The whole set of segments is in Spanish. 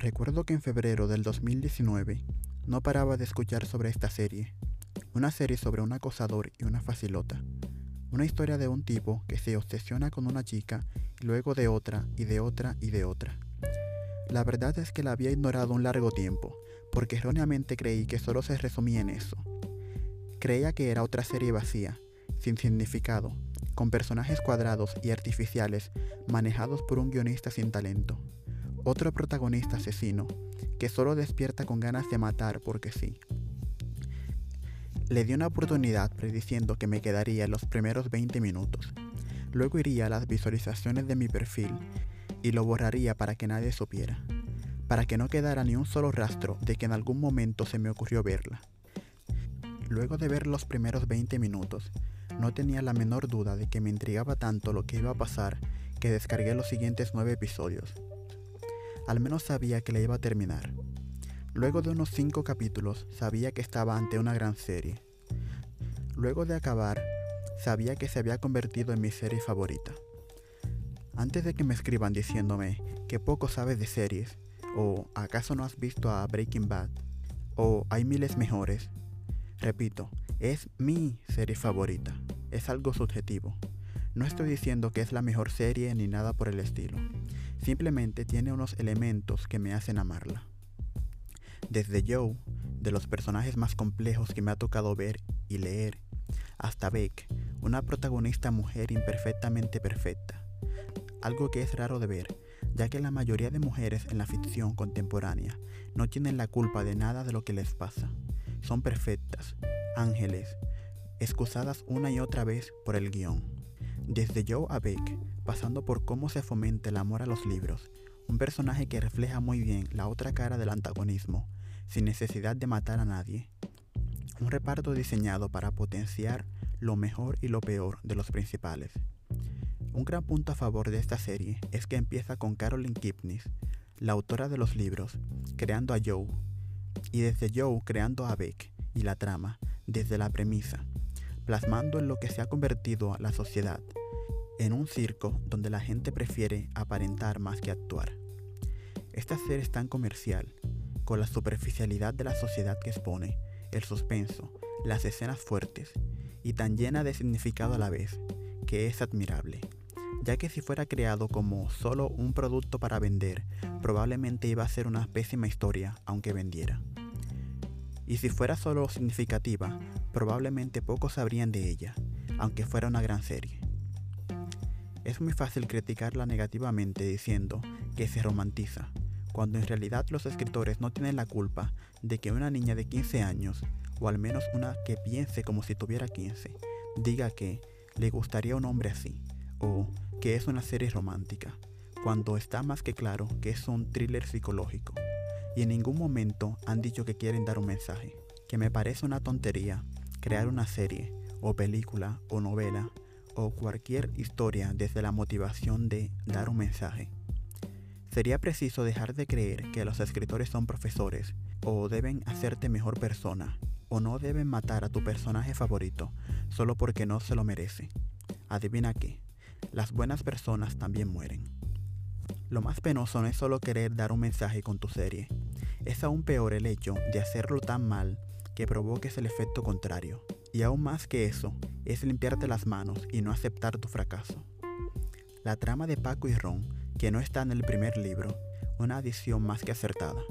Recuerdo que en febrero del 2019 no paraba de escuchar sobre esta serie. Una serie sobre un acosador y una facilota. Una historia de un tipo que se obsesiona con una chica y luego de otra y de otra y de otra. La verdad es que la había ignorado un largo tiempo, porque erróneamente creí que solo se resumía en eso. Creía que era otra serie vacía, sin significado, con personajes cuadrados y artificiales manejados por un guionista sin talento. Otro protagonista asesino, que solo despierta con ganas de matar porque sí. Le di una oportunidad prediciendo que me quedaría los primeros 20 minutos. Luego iría a las visualizaciones de mi perfil y lo borraría para que nadie supiera, para que no quedara ni un solo rastro de que en algún momento se me ocurrió verla. Luego de ver los primeros 20 minutos, no tenía la menor duda de que me intrigaba tanto lo que iba a pasar que descargué los siguientes 9 episodios. Al menos sabía que la iba a terminar. Luego de unos 5 capítulos, sabía que estaba ante una gran serie. Luego de acabar, sabía que se había convertido en mi serie favorita. Antes de que me escriban diciéndome que poco sabes de series, o acaso no has visto a Breaking Bad, o hay miles mejores, repito, es mi serie favorita. Es algo subjetivo. No estoy diciendo que es la mejor serie ni nada por el estilo. Simplemente tiene unos elementos que me hacen amarla. Desde Joe, de los personajes más complejos que me ha tocado ver y leer, hasta Beck, una protagonista mujer imperfectamente perfecta. Algo que es raro de ver, ya que la mayoría de mujeres en la ficción contemporánea no tienen la culpa de nada de lo que les pasa. Son perfectas, ángeles, excusadas una y otra vez por el guion. Desde Joe a Beck, pasando por cómo se fomenta el amor a los libros, un personaje que refleja muy bien la otra cara del antagonismo, sin necesidad de matar a nadie. Un reparto diseñado para potenciar lo mejor y lo peor de los principales. Un gran punto a favor de esta serie es que empieza con Carolyn Kipnis, la autora de los libros, creando a Joe, y desde Joe creando a Beck y la trama, desde la premisa, plasmando en lo que se ha convertido la sociedad, en un circo donde la gente prefiere aparentar más que actuar. Esta serie es tan comercial, con la superficialidad de la sociedad que expone, el suspenso, las escenas fuertes, y tan llena de significado a la vez, que es admirable, ya que si fuera creado como solo un producto para vender, probablemente iba a ser una pésima historia, aunque vendiera. Y si fuera solo significativa, probablemente pocos sabrían de ella, aunque fuera una gran serie. Es muy fácil criticarla negativamente diciendo que se romantiza, cuando en realidad los escritores no tienen la culpa de que una niña de 15 años, o al menos una que piense como si tuviera 15, diga que le gustaría un hombre así, o que es una serie romántica, cuando está más que claro que es un thriller psicológico. Y en ningún momento han dicho que quieren dar un mensaje, que me parece una tontería crear una serie, o película, o novela, o cualquier historia desde la motivación de dar un mensaje. Sería preciso dejar de creer que los escritores son profesores, o deben hacerte mejor persona, o no deben matar a tu personaje favorito solo porque no se lo merece. Adivina qué, las buenas personas también mueren. Lo más penoso no es solo querer dar un mensaje con tu serie, es aún peor el hecho de hacerlo tan mal que provoques el efecto contrario. Y aún más que eso, es limpiarte las manos y no aceptar tu fracaso. La trama de Paco y Ron, que no está en el primer libro, una adición más que acertada.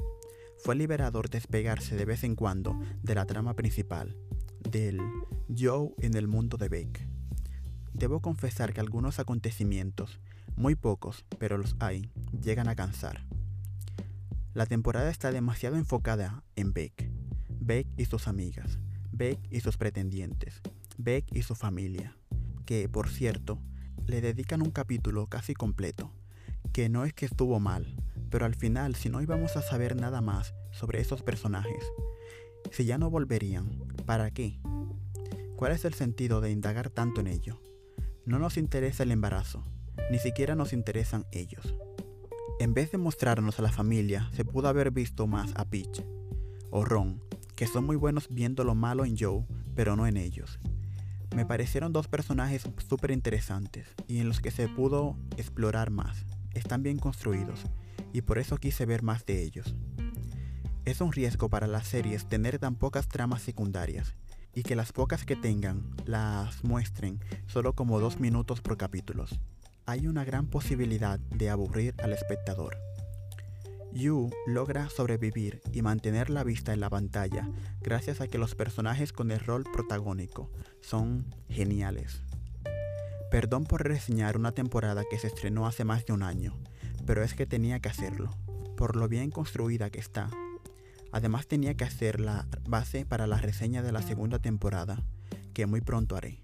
Fue liberador despegarse de vez en cuando de la trama principal, del Joe en el mundo de Beck. Debo confesar que algunos acontecimientos, muy pocos, pero los hay, llegan a cansar. La temporada está demasiado enfocada en Beck, Beck y sus amigas, Beck y sus pretendientes, Beck y su familia, que, por cierto, le dedican un capítulo casi completo, que no es que estuvo mal, pero al final si no íbamos a saber nada más sobre esos personajes, si ya no volverían, ¿para qué? ¿Cuál es el sentido de indagar tanto en ello? No nos interesa el embarazo, ni siquiera nos interesan ellos. En vez de mostrarnos a la familia, se pudo haber visto más a Peach o Ron, que son muy buenos viendo lo malo en Joe, pero no en ellos. Me parecieron dos personajes súper interesantes y en los que se pudo explorar más. Están bien construidos y por eso quise ver más de ellos. Es un riesgo para las series tener tan pocas tramas secundarias y que las pocas que tengan las muestren solo como dos minutos por capítulos. Hay una gran posibilidad de aburrir al espectador. Yu logra sobrevivir y mantener la vista en la pantalla gracias a que los personajes con el rol protagónico son geniales. Perdón por reseñar una temporada que se estrenó hace más de un año, pero es que tenía que hacerlo, por lo bien construida que está Además tenía que hacer la base para la reseña de la segunda temporada, que muy pronto haré.